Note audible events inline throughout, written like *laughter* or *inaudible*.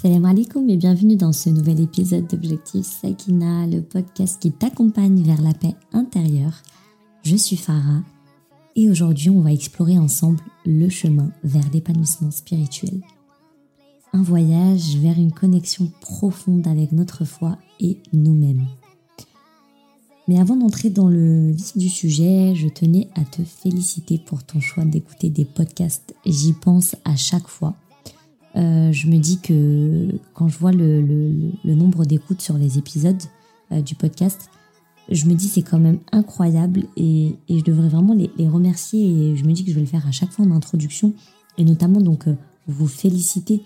Salam alaikum et bienvenue dans ce nouvel épisode d'Objectif Sakina, le podcast qui t'accompagne vers la paix intérieure. Je suis Farah et aujourd'hui on va explorer ensemble le chemin vers l'épanouissement spirituel. Un voyage vers une connexion profonde avec notre foi et nous-mêmes. Mais avant d'entrer dans le vif du sujet, je tenais à te féliciter pour ton choix d'écouter des podcasts. J'y pense à chaque fois. Euh, je me dis que quand je vois le, nombre d'écoutes sur les épisodes euh, du podcast, je me dis c'est quand même incroyable et, je devrais vraiment les, remercier et je me dis que je vais le faire à chaque fois en introduction et notamment donc euh, vous féliciter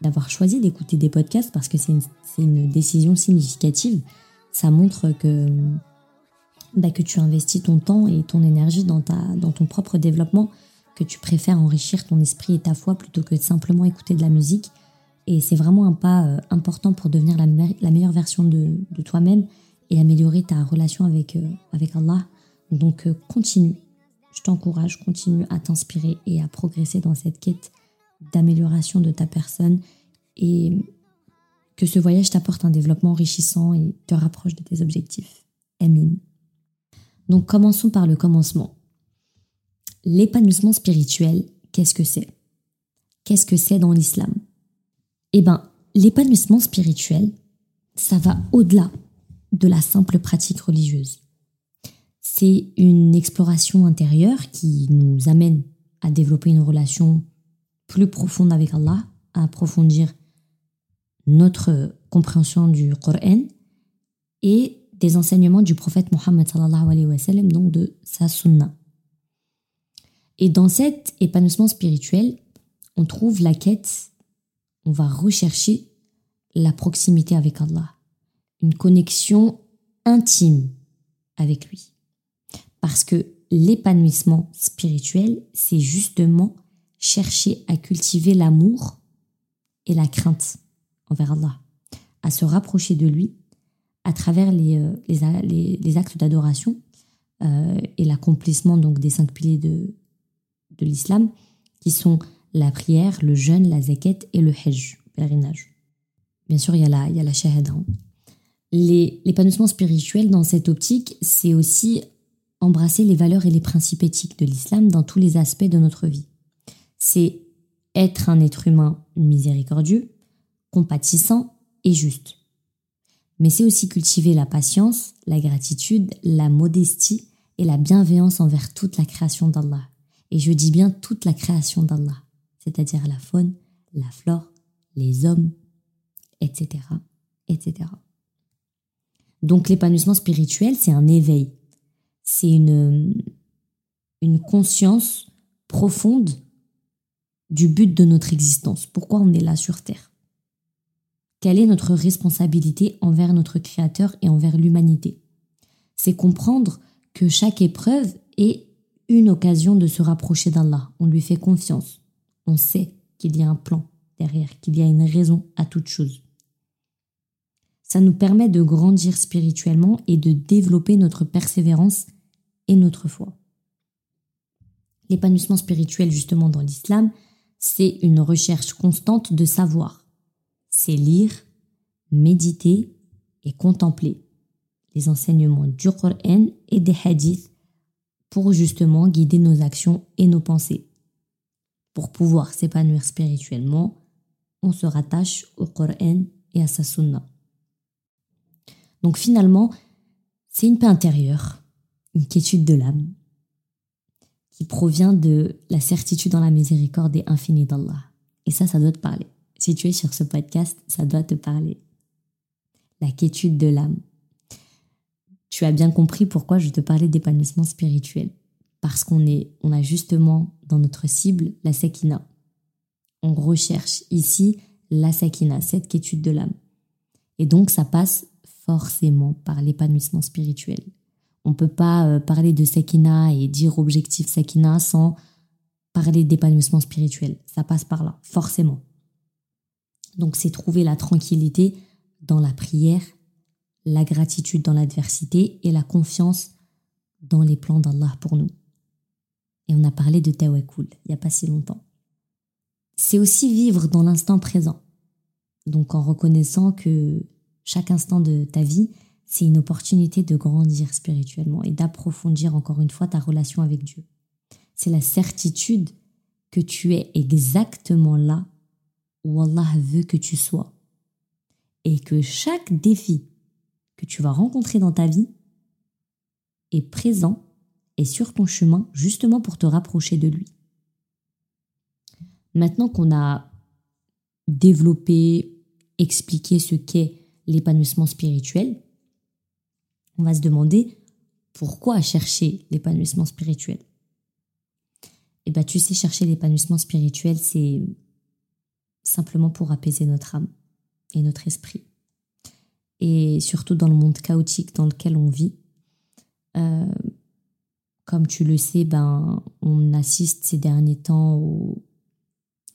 d'avoir choisi d'écouter des podcasts parce que c'est une, décision significative. Ça montre que, bah, que tu investis ton temps et ton énergie dans ton propre développement, que tu préfères enrichir ton esprit et ta foi plutôt que simplement écouter de la musique. Et c'est vraiment un pas euh, important pour devenir la, meilleure version de, de toi-même et améliorer ta relation avec, euh, avec Allah. Donc euh, continue, je t'encourage, continue à t'inspirer et à progresser dans cette quête d'amélioration de ta personne. Et que ce voyage t'apporte un développement enrichissant et te rapproche de tes objectifs. Amin. Donc commençons par le commencement. L'épanouissement spirituel, qu'est-ce que c'est? Qu'est-ce que c'est dans l'islam? Eh bien, l'épanouissement spirituel, ça va au-delà de la simple pratique religieuse. C'est une exploration intérieure qui nous amène à développer une relation plus profonde avec Allah, à approfondir notre compréhension du Coran et des enseignements du prophète Mohammed donc de sa sunna. Et dans cet épanouissement spirituel, on trouve la quête, on va rechercher la proximité avec Allah, une connexion intime avec lui. Parce que l'épanouissement spirituel, c'est justement chercher à cultiver l'amour et la crainte envers Allah, à se rapprocher de lui à travers les, euh, les, les, actes d'adoration euh, et l'accomplissement donc des cinq piliers de, de l'islam, qui sont la prière, le jeûne, la zakat et le hajj, le pèlerinage. Bien sûr, il y a la, il la. Hein. L'épanouissement spirituel dans cette optique, c'est aussi embrasser les valeurs et les principes éthiques de l'islam dans tous les aspects de notre vie. C'est être un être humain miséricordieux, compatissant et juste. Mais c'est aussi cultiver la patience, la gratitude, la modestie et la bienveillance envers toute la création d'Allah. Et je dis bien toute la création d'Allah, c'est-à-dire la faune, la flore, les hommes, etc., etc. Donc l'épanouissement spirituel, c'est un éveil, c'est une, une conscience profonde du but de notre existence, pourquoi on est là sur Terre? Quelle est notre responsabilité envers notre Créateur et envers l'humanité? C'est comprendre que chaque épreuve est une occasion de se rapprocher d'Allah. On lui fait confiance. On sait qu'il y a un plan derrière, qu'il y a une raison à toute chose. Ça nous permet de grandir spirituellement et de développer notre persévérance et notre foi. L'épanouissement spirituel, justement, dans l'islam, c'est une recherche constante de savoir c'est lire, méditer et contempler les enseignements du Coran et des hadiths pour justement guider nos actions et nos pensées. Pour pouvoir s'épanouir spirituellement, on se rattache au Coran et à sa sunna. Donc finalement, c'est une paix intérieure, une quiétude de l'âme, qui provient de la certitude dans la miséricorde et infinie d'Allah. Et ça, ça doit te parler si tu es sur ce podcast, ça doit te parler. La quiétude de l'âme. Tu as bien compris pourquoi je te parlais d'épanouissement spirituel. Parce qu'on est, on a justement dans notre cible la sakina. On recherche ici la sakina, cette quiétude de l'âme. Et donc ça passe forcément par l'épanouissement spirituel. On ne peut pas euh, parler de sakina et dire objectif sakina sans parler d'épanouissement spirituel. Ça passe par là, forcément. Donc c'est trouver la tranquillité dans la prière, la gratitude dans l'adversité et la confiance dans les plans d'Allah pour nous. Et on a parlé de Tawakul il n'y a pas si longtemps. c'est aussi vivre dans l'instant présent. Donc en reconnaissant que chaque instant de ta vie, c'est une opportunité de grandir spirituellement et d'approfondir encore une fois ta relation avec Dieu. C'est la certitude que tu es exactement là où Allah veut que tu sois. Et que chaque défi que tu vas rencontrer dans ta vie est présent et sur ton chemin justement pour te rapprocher de lui. Maintenant qu'on a développé, expliqué ce qu'est l'épanouissement spirituel, on va se demander pourquoi chercher l'épanouissement spirituel. Eh bien, tu sais, chercher l'épanouissement spirituel, c'est simplement pour apaiser notre âme et notre esprit. Et surtout dans le monde chaotique dans lequel on vit, euh, comme tu le sais, ben, on assiste ces derniers temps au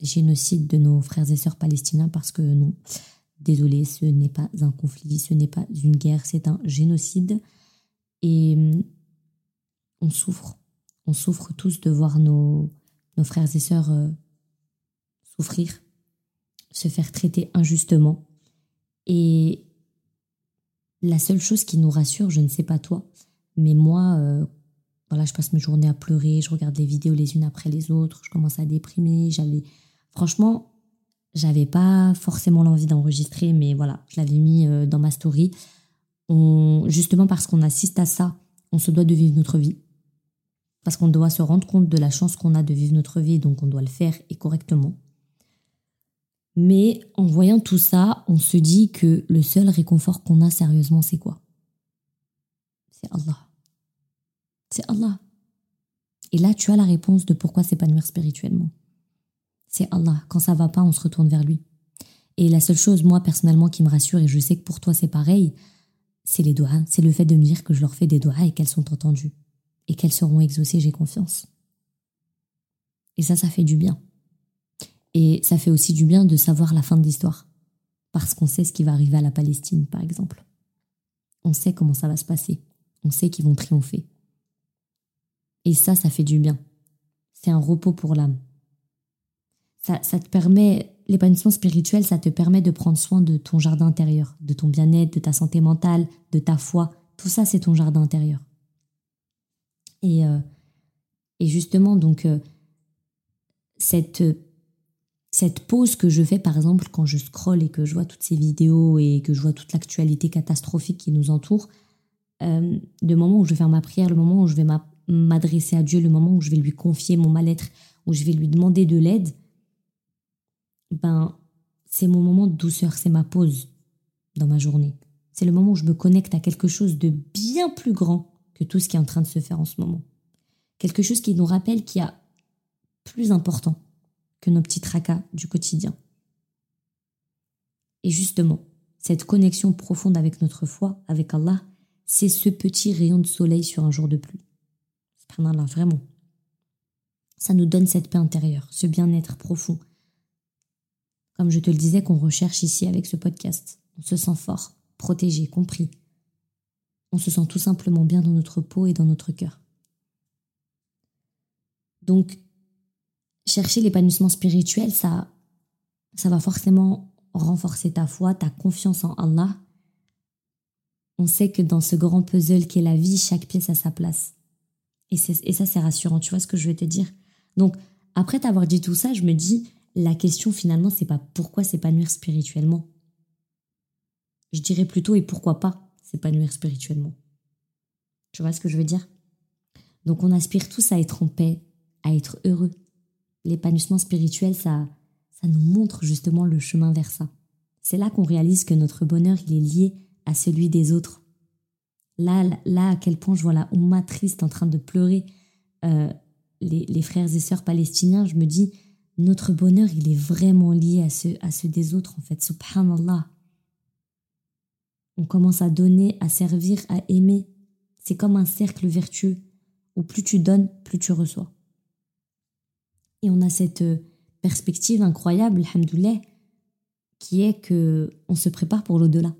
génocide de nos frères et sœurs palestiniens parce que non, désolé, ce n'est pas un conflit, ce n'est pas une guerre, c'est un génocide. Et hum, on souffre, on souffre tous de voir nos, nos frères et sœurs euh, souffrir, se faire traiter injustement. Et la seule chose qui nous rassure, je ne sais pas toi, mais moi, euh, voilà, je passe mes journées à pleurer, je regarde les vidéos les unes après les autres, je commence à déprimer. J'avais, franchement, j'avais pas forcément l'envie d'enregistrer, mais voilà, je l'avais mis euh, dans ma story. Justement parce qu'on assiste à ça, on se doit de vivre notre vie. Parce qu'on doit se rendre compte de la chance qu'on a de vivre notre vie, donc on doit le faire et correctement. Mais en voyant tout ça, on se dit que le seul réconfort qu'on a sérieusement, c'est quoi? C'est Allah. C'est Allah. Et là, tu as la réponse de pourquoi s'épanouir spirituellement. C'est Allah. Quand ça va pas, on se retourne vers lui. Et la seule chose, moi, personnellement, qui me rassure, et je sais que pour toi c'est pareil, c'est les doigts. C'est le fait de me dire que je leur fais des doigts et qu'elles sont entendues. Et qu'elles seront exaucées, j'ai confiance. Et ça, ça fait du bien. Et ça fait aussi du bien de savoir la fin de l'histoire. Parce qu'on sait ce qui va arriver à la Palestine, par exemple. On sait comment ça va se passer. On sait qu'ils vont triompher. Et ça, ça fait du bien. C'est un repos pour l'âme. Ça, ça te permet, l'épanouissement spirituel, ça te permet de prendre soin de ton jardin intérieur, de ton bien-être, de ta santé mentale, de ta foi. Tout ça, c'est ton jardin intérieur. Et, euh, et justement, donc, euh, cette, cette pause que je fais, par exemple, quand je scrolle et que je vois toutes ces vidéos et que je vois toute l'actualité catastrophique qui nous entoure, euh, le moment où je vais faire ma prière, le moment où je vais m'adresser à Dieu, le moment où je vais lui confier mon mal-être, où je vais lui demander de l'aide, ben, c'est mon moment de douceur, c'est ma pause dans ma journée. C'est le moment où je me connecte à quelque chose de bien plus grand que tout ce qui est en train de se faire en ce moment. Quelque chose qui nous rappelle qu'il y a plus important que nos petits tracas du quotidien. Et justement, cette connexion profonde avec notre foi, avec Allah, c'est ce petit rayon de soleil sur un jour de pluie. là vraiment. Ça nous donne cette paix intérieure, ce bien-être profond. Comme je te le disais, qu'on recherche ici avec ce podcast. On se sent fort, protégé, compris. On se sent tout simplement bien dans notre peau et dans notre cœur. Donc, chercher l'épanouissement spirituel, ça, ça va forcément renforcer ta foi, ta confiance en Allah. On sait que dans ce grand puzzle qu'est la vie, chaque pièce a sa place. Et, et ça, c'est rassurant. Tu vois ce que je veux te dire? Donc, après t'avoir dit tout ça, je me dis, la question finalement, c'est pas pourquoi s'épanouir spirituellement? Je dirais plutôt, et pourquoi pas s'épanouir spirituellement? Tu vois ce que je veux dire? Donc, on aspire tous à être en paix, à être heureux, l'épanouissement spirituel, ça, ça nous montre justement le chemin vers ça. C'est là qu'on réalise que notre bonheur, il est lié à celui des autres. Là, là, à quel point je vois la Oumma triste en train de pleurer euh, les, frères et sœurs palestiniens, je me dis, notre bonheur, il est vraiment lié à ceux, à ceux des autres, en fait. Subhanallah. On commence à donner, à servir, à aimer. C'est comme un cercle vertueux où plus tu donnes, plus tu reçois. Et on a cette euh, perspective incroyable, alhamdoulilah, qui est que on se prépare pour l'au-delà.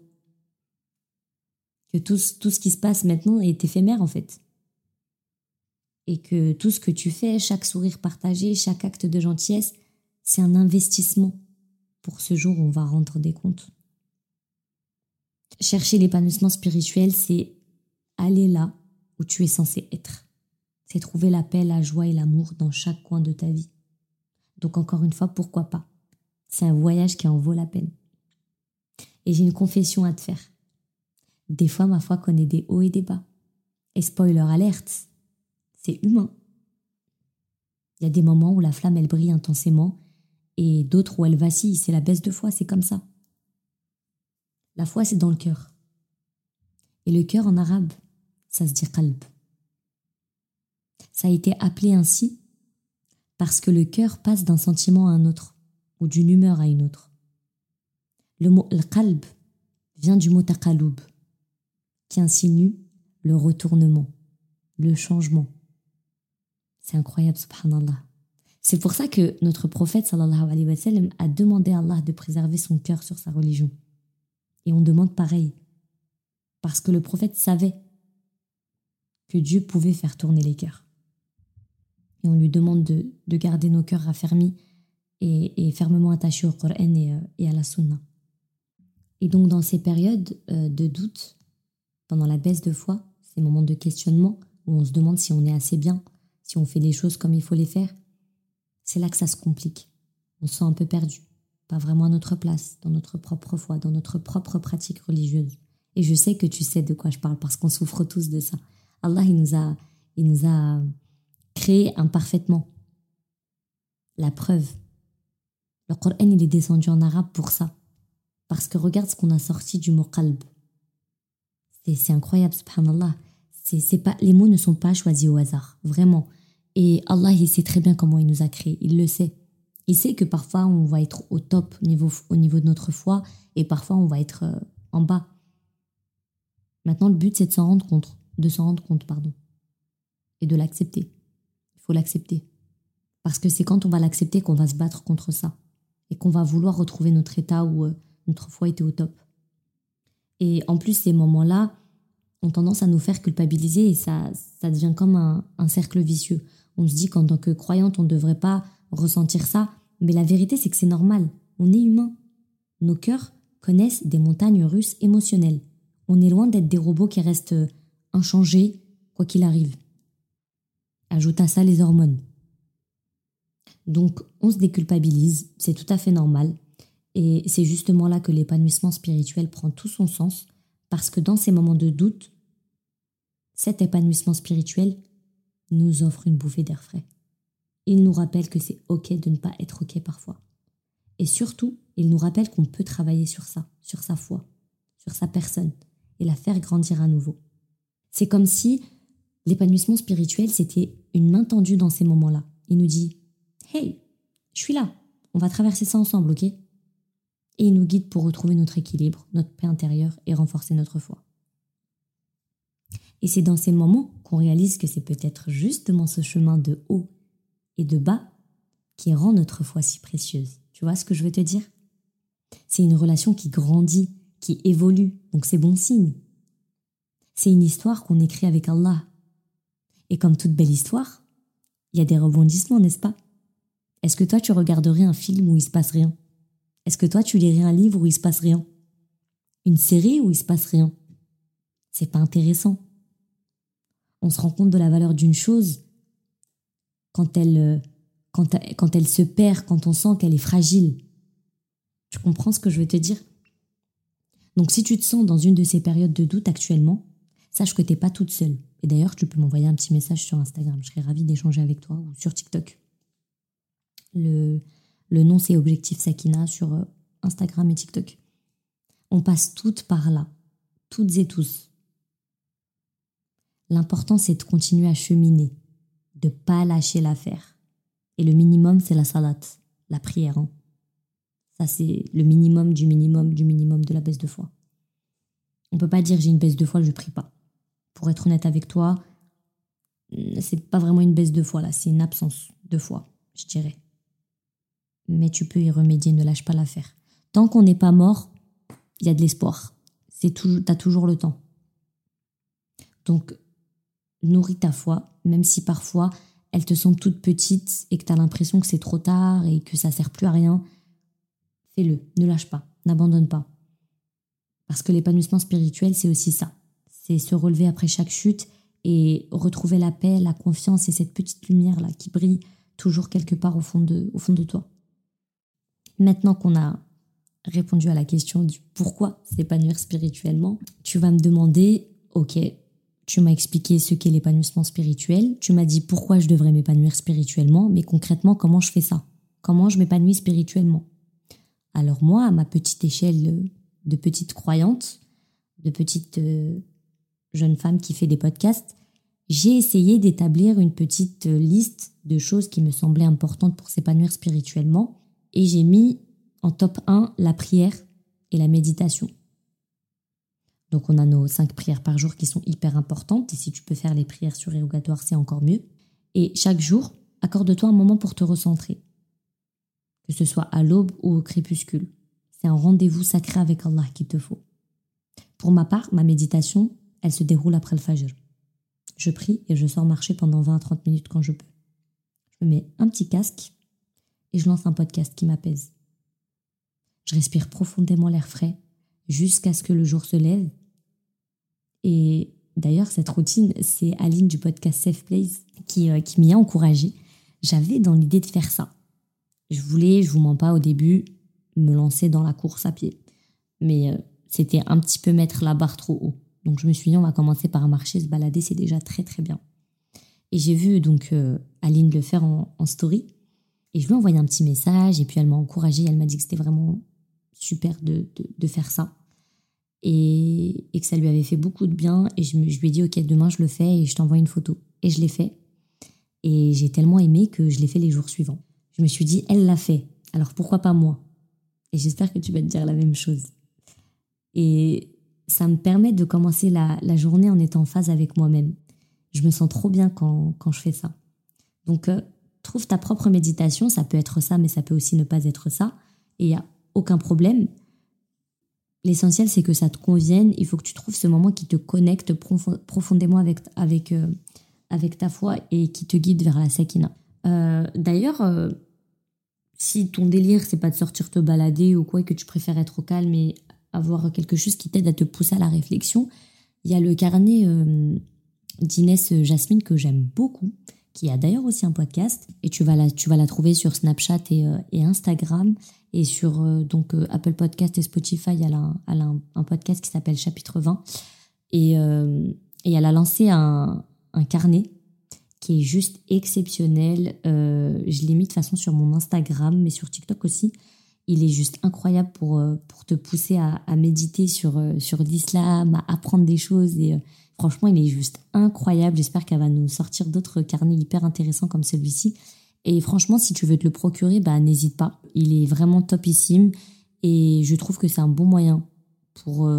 Que tout, tout ce qui se passe maintenant est éphémère en fait. Et que tout ce que tu fais, chaque sourire partagé, chaque acte de gentillesse, C'est un investissement pour ce jour où on va rendre des comptes. Chercher l'épanouissement spirituel, c'est aller là où tu es censé être. C'est trouver la paix, la joie et l'amour dans chaque coin de ta vie. Donc encore une fois, pourquoi pas? C'est un voyage qui en vaut la peine. Et j'ai une confession à te faire. Des fois, ma foi connaît des hauts et des bas. Et spoiler alerte, c'est humain. Il y a des moments où la flamme, elle brille intensément et d'autres où elle vacille. C'est la baisse de foi, c'est comme ça. La foi, c'est dans le cœur. Et le cœur en arabe, ça se dit qalb. Ça a été appelé ainsi parce que le cœur passe d'un sentiment à un autre ou d'une humeur à une autre. Le mot al-qalb vient du mot taqalub qui insinue le retournement, le changement. C'est incroyable, subhanallah. C'est pour ça que notre prophète a demandé à Allah de préserver son cœur sur sa religion. Et on demande pareil. Parce que le prophète savait que Dieu pouvait faire tourner les cœurs. Et on lui demande de, garder nos cœurs raffermis et, fermement attachés au Coran et, euh, et, à la Sunna. Et donc dans ces périodes euh, de doute, pendant la baisse de foi, ces moments de questionnement où on se demande si on est assez bien, si on fait les choses comme il faut les faire, c'est là que ça se complique. On se sent un peu perdu, pas vraiment à notre place, dans notre propre foi, dans notre propre pratique religieuse. Et je sais que tu sais de quoi je parle parce qu'on souffre tous de ça. Allah, il nous a, il nous a créé imparfaitement. La preuve. Le Coran, il est descendu en arabe pour ça. Parce que regarde ce qu'on a sorti du mot qalb. C'est incroyable, subhanallah. C'est pas, les mots ne sont pas choisis au hasard, vraiment. Et Allah, il sait très bien comment il nous a créés, il le sait. Il sait que parfois on va être au top niveau, au niveau de notre foi et parfois on va être euh, en bas. Maintenant, le but, c'est de s'en rendre compte, de s'en rendre compte, pardon, et de l'accepter. Faut l'accepter. Parce que c'est quand on va l'accepter qu'on va se battre contre ça et qu'on va vouloir retrouver notre état où euh, notre foi était au top. Et en plus, ces moments-là ont tendance à nous faire culpabiliser et ça, ça devient comme un, un cercle vicieux. On se dit qu'en tant que croyante, on ne devrait pas ressentir ça, mais la vérité, c'est que c'est normal. On est humain. Nos cœurs connaissent des montagnes russes émotionnelles. On est loin d'être des robots qui restent inchangés, quoi qu'il arrive. Ajoute à ça les hormones. Donc, on se déculpabilise, c'est tout à fait normal. Et c'est justement là que l'épanouissement spirituel prend tout son sens, parce que dans ces moments de doute, cet épanouissement spirituel nous offre une bouffée d'air frais. Il nous rappelle que c'est OK de ne pas être OK parfois. Et surtout, il nous rappelle qu'on peut travailler sur ça, sur sa foi, sur sa personne, et la faire grandir à nouveau. C'est comme si l'épanouissement spirituel, c'était une main tendue dans ces moments-là. Il nous dit Hey, je suis là, on va traverser ça ensemble, ok? Et il nous guide pour retrouver notre équilibre, notre paix intérieure et renforcer notre foi. Et c'est dans ces moments qu'on réalise que c'est peut-être justement ce chemin de haut et de bas qui rend notre foi si précieuse. Tu vois ce que je veux te dire? C'est une relation qui grandit, qui évolue, donc c'est bon signe. C'est une histoire qu'on écrit avec Allah. Et comme toute belle histoire, il y a des rebondissements, n'est-ce pas? Est-ce que toi tu regarderais un film où il se passe rien? Est-ce que toi, tu lirais un livre où il se passe rien? Une série où il se passe rien? C'est pas intéressant. On se rend compte de la valeur d'une chose quand elle, euh, quand, quand elle se perd, quand on sent qu'elle est fragile. Tu comprends ce que je veux te dire? Donc si tu te sens dans une de ces périodes de doute actuellement, sache que tu n'es pas toute seule. Et d'ailleurs, tu peux m'envoyer un petit message sur Instagram. Je serais ravie d'échanger avec toi ou sur TikTok. Le, le nom, c'est Objectif Sakina sur euh, Instagram et TikTok. On passe toutes par là, toutes et tous. L'important, c'est de continuer à cheminer, de pas lâcher l'affaire. Et le minimum, c'est la salat, la prière. Hein. Ça, c'est le minimum du minimum du minimum de la baisse de foi. On peut pas dire j'ai une baisse de foi, je prie pas. Pour être honnête avec toi, c'est pas vraiment une baisse de foi là, c'est une absence de foi, je dirais mais tu peux y remédier, ne lâche pas l'affaire. Tant qu'on n'est pas mort, il y a de l'espoir. C'est toujours, as toujours le temps. Donc, nourris ta foi, même si parfois elles te semblent toutes petites et que tu as l'impression que c'est trop tard et que ça sert plus à rien, fais-le, ne lâche pas, n'abandonne pas. Parce que l'épanouissement spirituel, c'est aussi ça. C'est se relever après chaque chute et retrouver la paix, la confiance et cette petite lumière là qui brille toujours quelque part au fond de, au fond de toi. Maintenant qu'on a répondu à la question du pourquoi s'épanouir spirituellement, tu vas me demander, ok, tu m'as expliqué ce qu'est l'épanouissement spirituel, tu m'as dit pourquoi je devrais m'épanouir spirituellement, mais concrètement, comment je fais ça? Comment je m'épanouis spirituellement? Alors moi, à ma petite échelle de petite croyante, de petite euh, jeune femme qui fait des podcasts, j'ai essayé d'établir une petite liste de choses qui me semblaient importantes pour s'épanouir spirituellement et j'ai mis en top 1 la prière et la méditation. Donc on a nos cinq prières par jour qui sont hyper importantes et si tu peux faire les prières surérogatoires, c'est encore mieux. Et chaque jour, accorde-toi un moment pour te recentrer. Que ce soit à l'aube ou au crépuscule. C'est un rendez-vous sacré avec Allah qu'il te faut. Pour ma part, ma méditation, elle se déroule après le fajr. Je prie et je sors marcher pendant 20 à 30 minutes quand je peux. Je me mets un petit casque et je lance un podcast qui m'apaise. Je respire profondément l'air frais jusqu'à ce que le jour se lève. Et d'ailleurs, cette routine, c'est Aline du podcast Safe Place qui, euh, m'y a encouragée. J'avais dans l'idée de faire ça. Je voulais, je vous mens pas au début, me lancer dans la course à pied. Mais euh, c'était un petit peu mettre la barre trop haut. Donc je me suis dit, on va commencer par marcher, se balader, c'est déjà très très bien. Et j'ai vu donc euh, Aline le faire en, story. Et je lui ai envoyé un petit message et puis elle m'a encouragée. Elle m'a dit que c'était vraiment super de, de, faire ça. Et, et, que ça lui avait fait beaucoup de bien. Et je, je lui ai dit, ok, demain je le fais et je t'envoie une photo. Et je l'ai fait. Et j'ai tellement aimé que je l'ai fait les jours suivants. Je me suis dit, elle l'a fait. Alors pourquoi pas moi? Et j'espère que tu vas te dire la même chose. Et ça me permet de commencer la, journée en étant en phase avec moi-même. Je me sens trop bien quand, je fais ça. Donc, euh, trouve ta propre méditation. Ça peut être ça, mais ça peut aussi ne pas être ça. Et il n'y a aucun problème. L'essentiel, c'est que ça te convienne. Il faut que tu trouves ce moment qui te connecte profondément avec, avec, euh, avec ta foi et qui te guide vers la sakina. Euh, d'ailleurs, si ton délire, c'est pas de sortir te balader ou quoi, et que tu préfères être au calme et avoir quelque chose qui t'aide à te pousser à la réflexion. Il y a le carnet euh, d'Inès Jasmine que j'aime beaucoup, qui a d'ailleurs aussi un podcast. Et tu vas la, tu vas la trouver sur Snapchat et, euh, Instagram. Et sur euh, donc Apple Podcast et Spotify, elle a, un, un, podcast qui s'appelle Chapitre 20. Et, et, elle a lancé un, un, carnet qui est juste exceptionnel. je l'ai mis de façon sur mon Instagram, mais sur TikTok aussi il est juste incroyable pour, euh, pour te pousser à, méditer sur, euh, sur l'islam, à apprendre des choses. Et euh, franchement, il est juste incroyable. J'espère qu'elle va nous sortir d'autres carnets hyper intéressants comme celui-ci. Et franchement, si tu veux te le procurer, bah, n'hésite pas. Il est vraiment topissime. Et je trouve que c'est un bon moyen pour,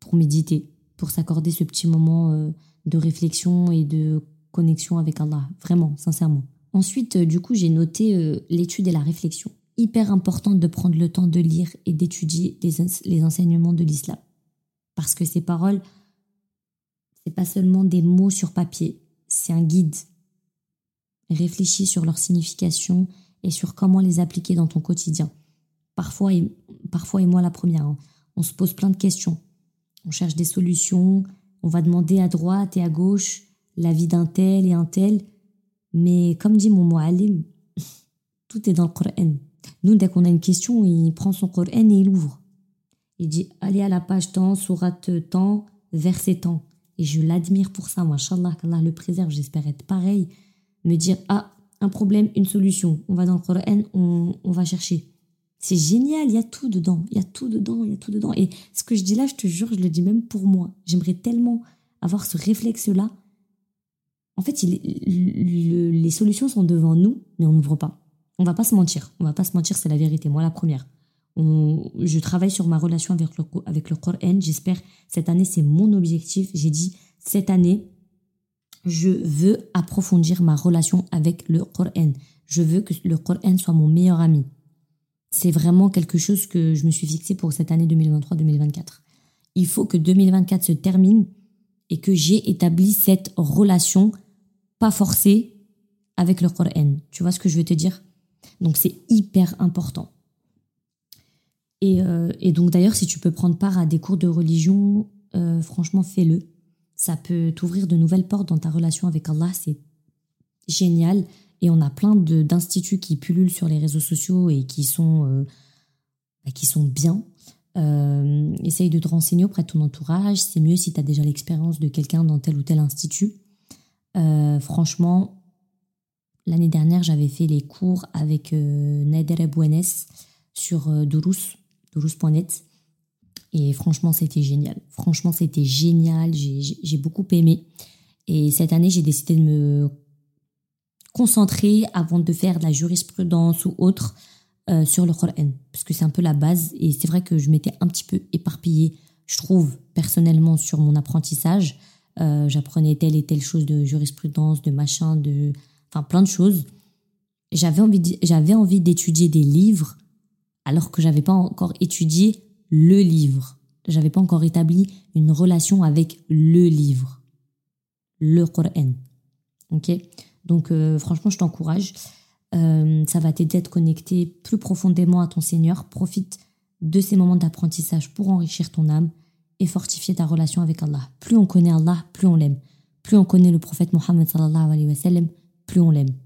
pour méditer, pour s'accorder ce petit moment de réflexion et de connexion avec Allah. Vraiment, sincèrement. Ensuite, du coup, j'ai noté l'étude et la réflexion hyper important de prendre le temps de lire et d'étudier les, enseignements de l'islam. Parce que ces paroles, c'est pas seulement des mots sur papier, c'est un guide. Réfléchis sur leur signification et sur comment les appliquer dans ton quotidien. Parfois, et, parfois et moi la première, hein, on se pose plein de questions. On cherche des solutions, on va demander à droite et à gauche l'avis d'un tel et un tel. Mais comme dit mon mu'allim, *laughs* tout est dans le Coran. Nous, dès qu'on a une question, il prend son Coran et il ouvre. Il dit Allez à la page temps, sourate temps, verset temps. Et je l'admire pour ça, Machallah, qu'Allah le préserve. J'espère être pareil. Me dire Ah, un problème, une solution. On va dans le Coran, on, on va chercher. C'est génial, il y a tout dedans. Il y a tout dedans, il y a tout dedans. Et ce que je dis là, je te jure, je le dis même pour moi. J'aimerais tellement avoir ce réflexe-là. En fait, les solutions sont devant nous, mais on n'ouvre pas. On va pas se mentir. On va pas se mentir, c'est la vérité. Moi, la première. je travaille sur ma relation avec le, avec le Coran. J'espère, cette année, c'est mon objectif. J'ai dit, cette année, je veux approfondir ma relation avec le Coran. Je veux que le Coran soit mon meilleur ami. C'est vraiment quelque chose que je me suis fixé pour cette année 2023-2024. Il faut que 2024 se termine et que j'ai établi cette relation pas forcée avec le Coran. Tu vois ce que je veux te dire? Donc c'est hyper important. Et, euh, et donc d'ailleurs, si tu peux prendre part à des cours de religion, euh, franchement, fais-le. Ça peut t'ouvrir de nouvelles portes dans ta relation avec Allah. C'est génial. Et on a plein d'instituts qui pullulent sur les réseaux sociaux et qui sont, euh, bah, qui sont bien. Essaye de te renseigner auprès de ton entourage. C'est mieux si tu as déjà l'expérience de quelqu'un dans tel ou tel institut. franchement, l'année dernière, j'avais fait les cours avec euh, Nader Buenes sur euh, Durus. Et franchement, c'était génial. Franchement, c'était génial. J'ai beaucoup aimé. Et cette année, j'ai décidé de me concentrer avant de faire de la jurisprudence ou autre euh, sur le Coran. Parce que c'est un peu la base. Et c'est vrai que je m'étais un petit peu éparpillée, je trouve, personnellement, sur mon apprentissage. Euh, J'apprenais telle et telle chose de jurisprudence, de machin, de. Enfin, plein de choses. J'avais envie, j'avais envie d'étudier des livres alors que j'avais pas encore étudié le livre. J'avais pas encore établi une relation avec le livre, le Coran. Ok? Donc, euh, franchement, je t'encourage. Euh, ça va t'aider à te connecter plus profondément à ton Seigneur. Profite de ces moments d'apprentissage pour enrichir ton âme et fortifier ta relation avec Allah. Plus on connaît Allah, plus on l'aime. Plus on connaît le prophète Mohammed sallallahu alayhi wa sallam, plus on l'aime.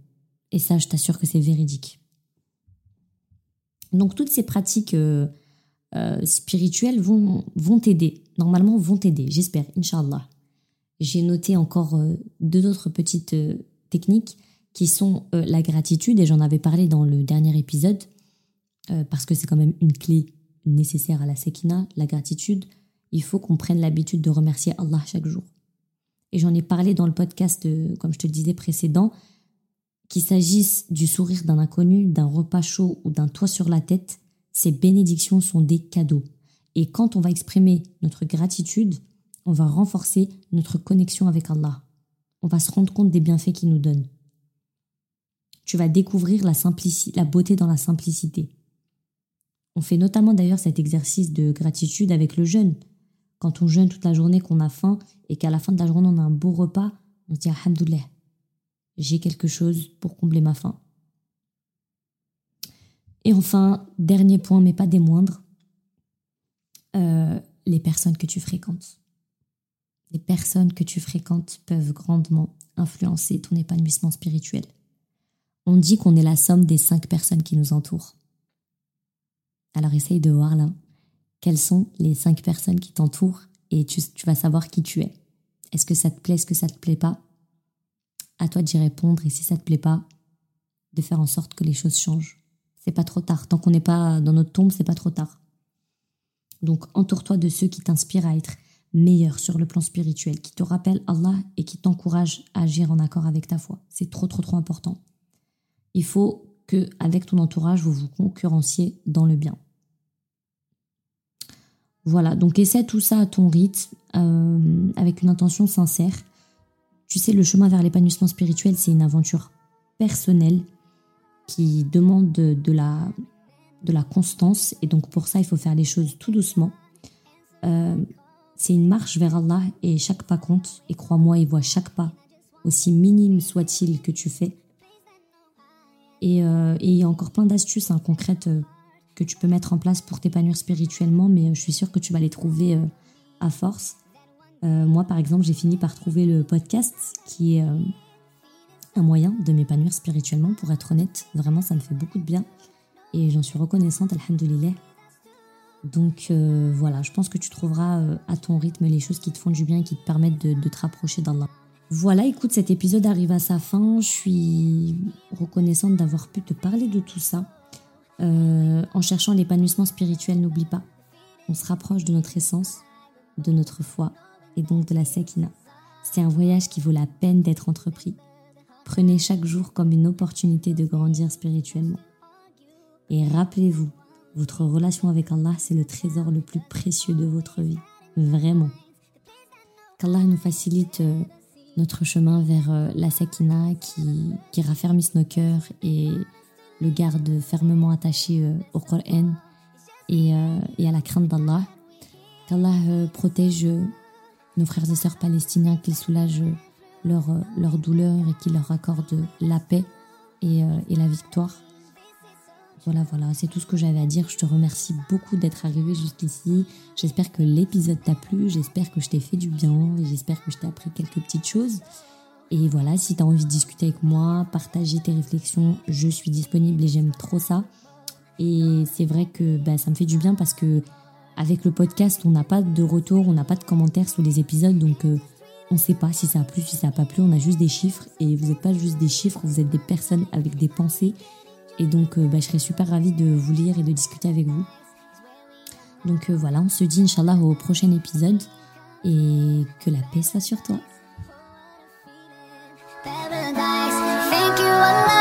Et ça, je t'assure que c'est véridique. Donc toutes ces pratiques euh, euh, spirituelles vont, vont t'aider. Normalement, vont t'aider, j'espère, Inch'Allah. J'ai noté encore euh, deux autres petites techniques qui sont la gratitude, et j'en avais parlé dans le dernier épisode, parce que c'est quand même une clé nécessaire à la sekina, la gratitude. Il faut qu'on prenne l'habitude de remercier Allah chaque jour. Et j'en ai parlé dans le podcast, comme je te le disais précédent, qu'il s'agisse du sourire d'un inconnu, d'un repas chaud ou d'un toit sur la tête, ces bénédictions sont des cadeaux. Et quand on va exprimer notre gratitude, on va renforcer notre connexion avec Allah. On va se rendre compte des bienfaits qu'il nous donne. Tu vas découvrir la, la beauté dans la simplicité. On fait notamment d'ailleurs cet exercice de gratitude avec le jeûne. Quand on jeûne toute la journée, qu'on a faim et qu'à la fin de la journée on a un beau repas, on se dit Alhamdoulilah, j'ai quelque chose pour combler ma faim. Et enfin, dernier point, mais pas des moindres, euh, les personnes que tu fréquentes. Les personnes que tu fréquentes peuvent grandement influencer ton épanouissement spirituel. On dit qu'on est la somme des cinq personnes qui nous entourent. Alors essaye de voir là quelles sont les cinq personnes qui t'entourent et tu, vas savoir qui tu es? Est-ce que ça te plaît, est-ce que ça te plaît pas? À toi d'y répondre et si ça te plaît pas, de faire en sorte que les choses changent. C'est pas trop tard. Tant qu'on n'est pas dans notre tombe, c'est pas trop tard. Donc entoure-toi de ceux qui t'inspirent à être meilleur sur le plan spirituel, qui te rappellent Allah et qui t'encouragent à agir en accord avec ta foi. C'est trop trop trop important. Il faut que avec ton entourage, vous vous concurrenciez dans le bien. Voilà, donc essaie tout ça à ton rythme, euh, avec une intention sincère. Tu sais, le chemin vers l'épanouissement spirituel, c'est une aventure personnelle qui demande de, la, de la constance. Et donc pour ça, il faut faire les choses tout doucement. Euh, c'est une marche vers Allah et chaque pas compte. Et crois-moi, il voit chaque pas, aussi minime soit-il que tu fais. Et, euh, il y a encore plein d'astuces hein, concrètes que tu peux mettre en place pour t'épanouir spirituellement, mais je suis sûre que tu vas les trouver à force. Euh, moi, par exemple, j'ai fini par trouver le podcast qui est euh, un moyen de m'épanouir spirituellement, pour être honnête. Vraiment, ça me fait beaucoup de bien. Et j'en suis reconnaissante, alhamdoulilah. Donc euh, voilà, je pense que tu trouveras à ton rythme les choses qui te font du bien et qui te permettent de, de te rapprocher d'Allah. Voilà, écoute, cet épisode arrive à sa fin. Je suis reconnaissante d'avoir pu te parler de tout ça. En cherchant l'épanouissement spirituel, n'oublie pas, on se rapproche de notre essence, de notre foi et donc de la Sakina. C'est un voyage qui vaut la peine d'être entrepris. Prenez chaque jour comme une opportunité de grandir spirituellement. Et rappelez-vous, votre relation avec Allah, c'est le trésor le plus précieux de votre vie. Vraiment. Qu'Allah nous facilite euh, notre chemin vers euh, la Sakina qui, qui raffermisse nos cœurs et le garde fermement attaché euh, au Coran et, et à la crainte d'Allah. Qu'Allah protège nos frères et sœurs palestiniens, qu'ils soulagent leur, leur douleur et qu'il leur accorde la paix et, et la victoire. Voilà, voilà, c'est tout ce que j'avais à dire. Je te remercie beaucoup d'être arrivé jusqu'ici. J'espère que l'épisode t'a plu, j'espère que je t'ai fait du bien et j'espère que je t'ai appris quelques petites choses. Et voilà, si tu as envie de discuter avec moi, partager tes réflexions, je suis disponible et j'aime trop ça. Et c'est vrai que bah, ça me fait du bien parce que avec le podcast, on n'a pas de retour, on n'a pas de commentaires sous les épisodes, donc euh, on ne sait pas si ça a plu, si ça n'a pas plu, on a juste des chiffres. Et vous n'êtes pas juste des chiffres, vous êtes des personnes avec des pensées et donc, euh, bah, je serais super ravie de vous lire et de discuter avec vous. Donc euh, voilà, on se dit Inch'Allah au prochain épisode et que la paix soit sur toi. la